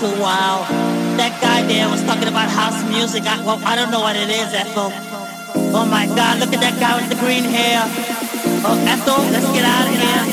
party's a wild. That guy there was talking about house music. I, well, I don't know what it is, Ethel. Oh my God, look at that guy with the green hair. Oh, Ethel, let's get out of here.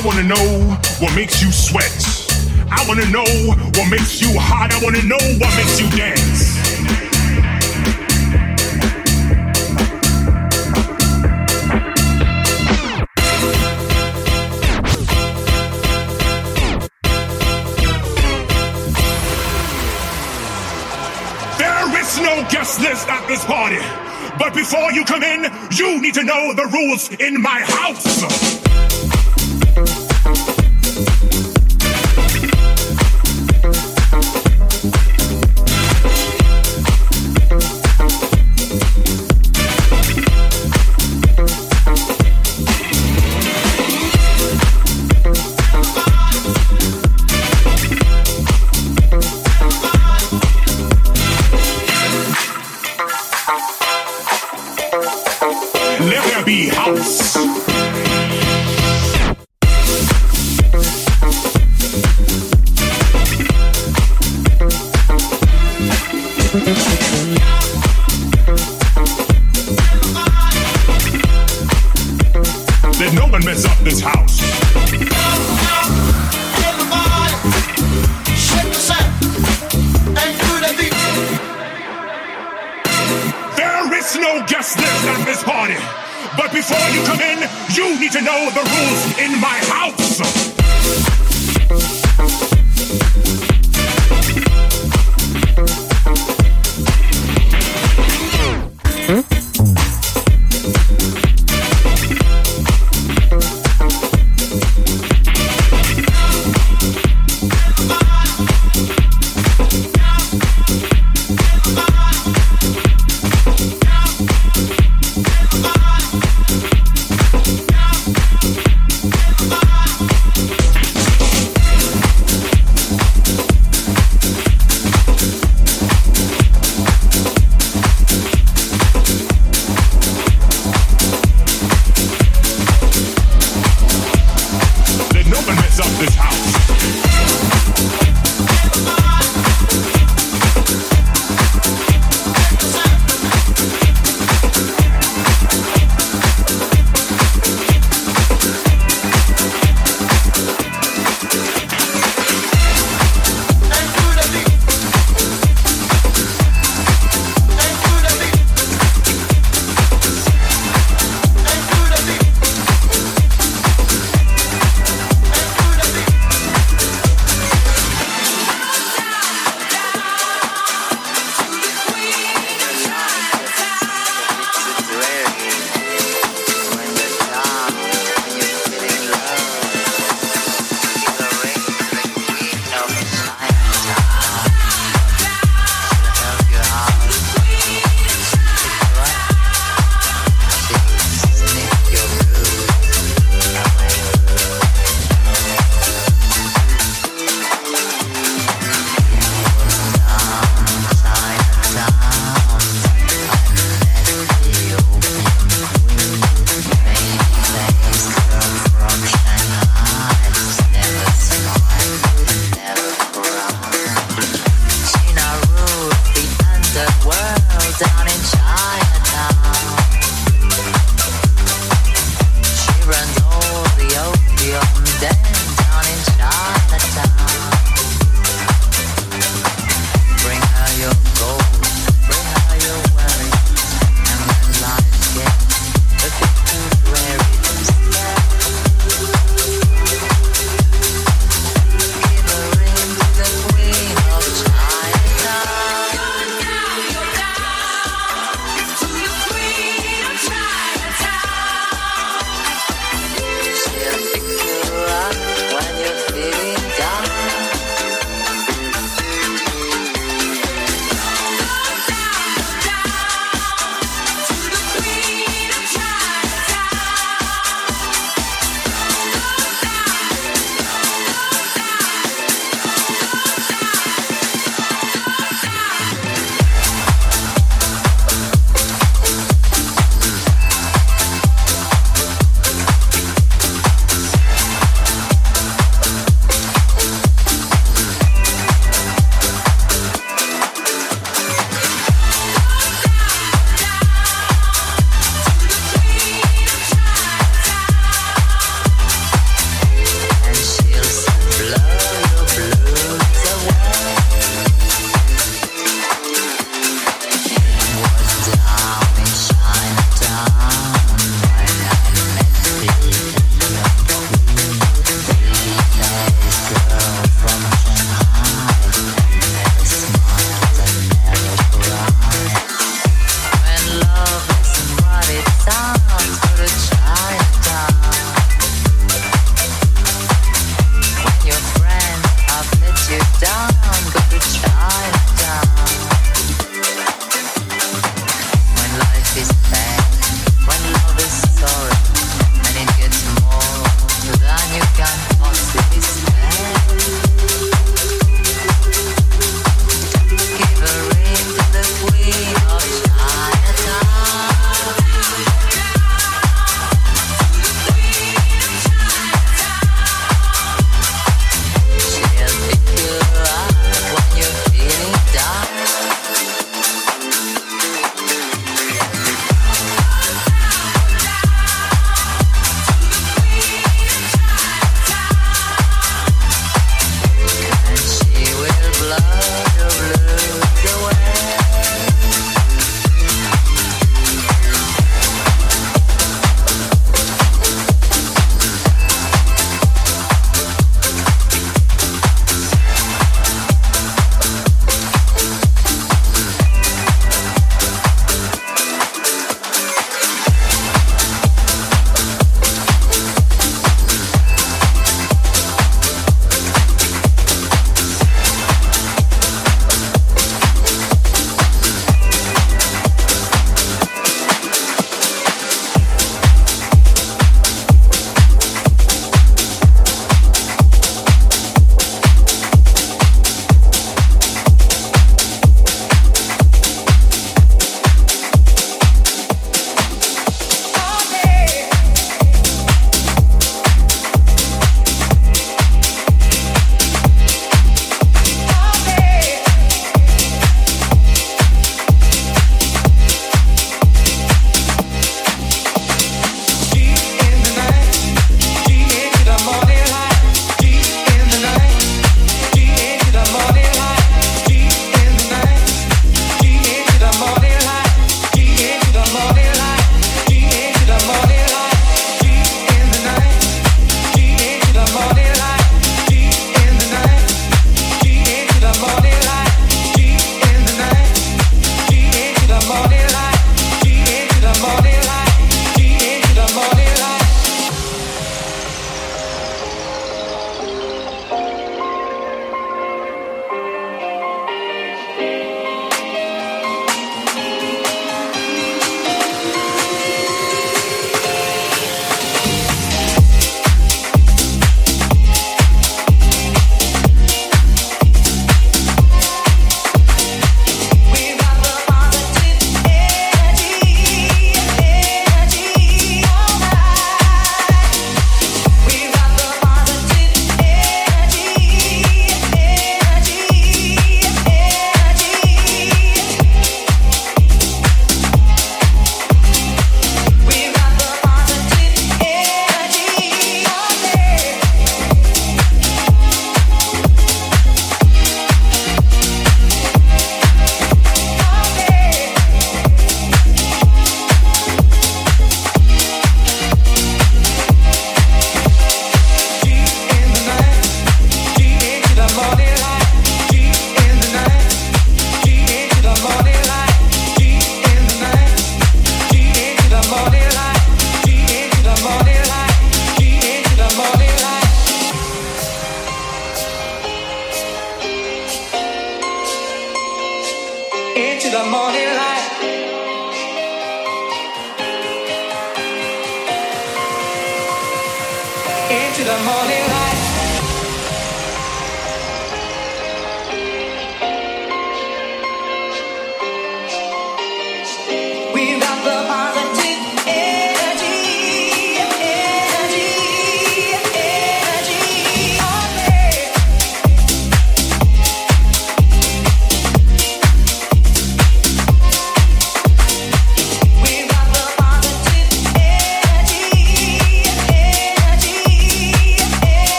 I wanna know what makes you sweat. I wanna know what makes you hot. I wanna know what makes you dance. There is no guest list at this party. But before you come in, you need to know the rules in my house.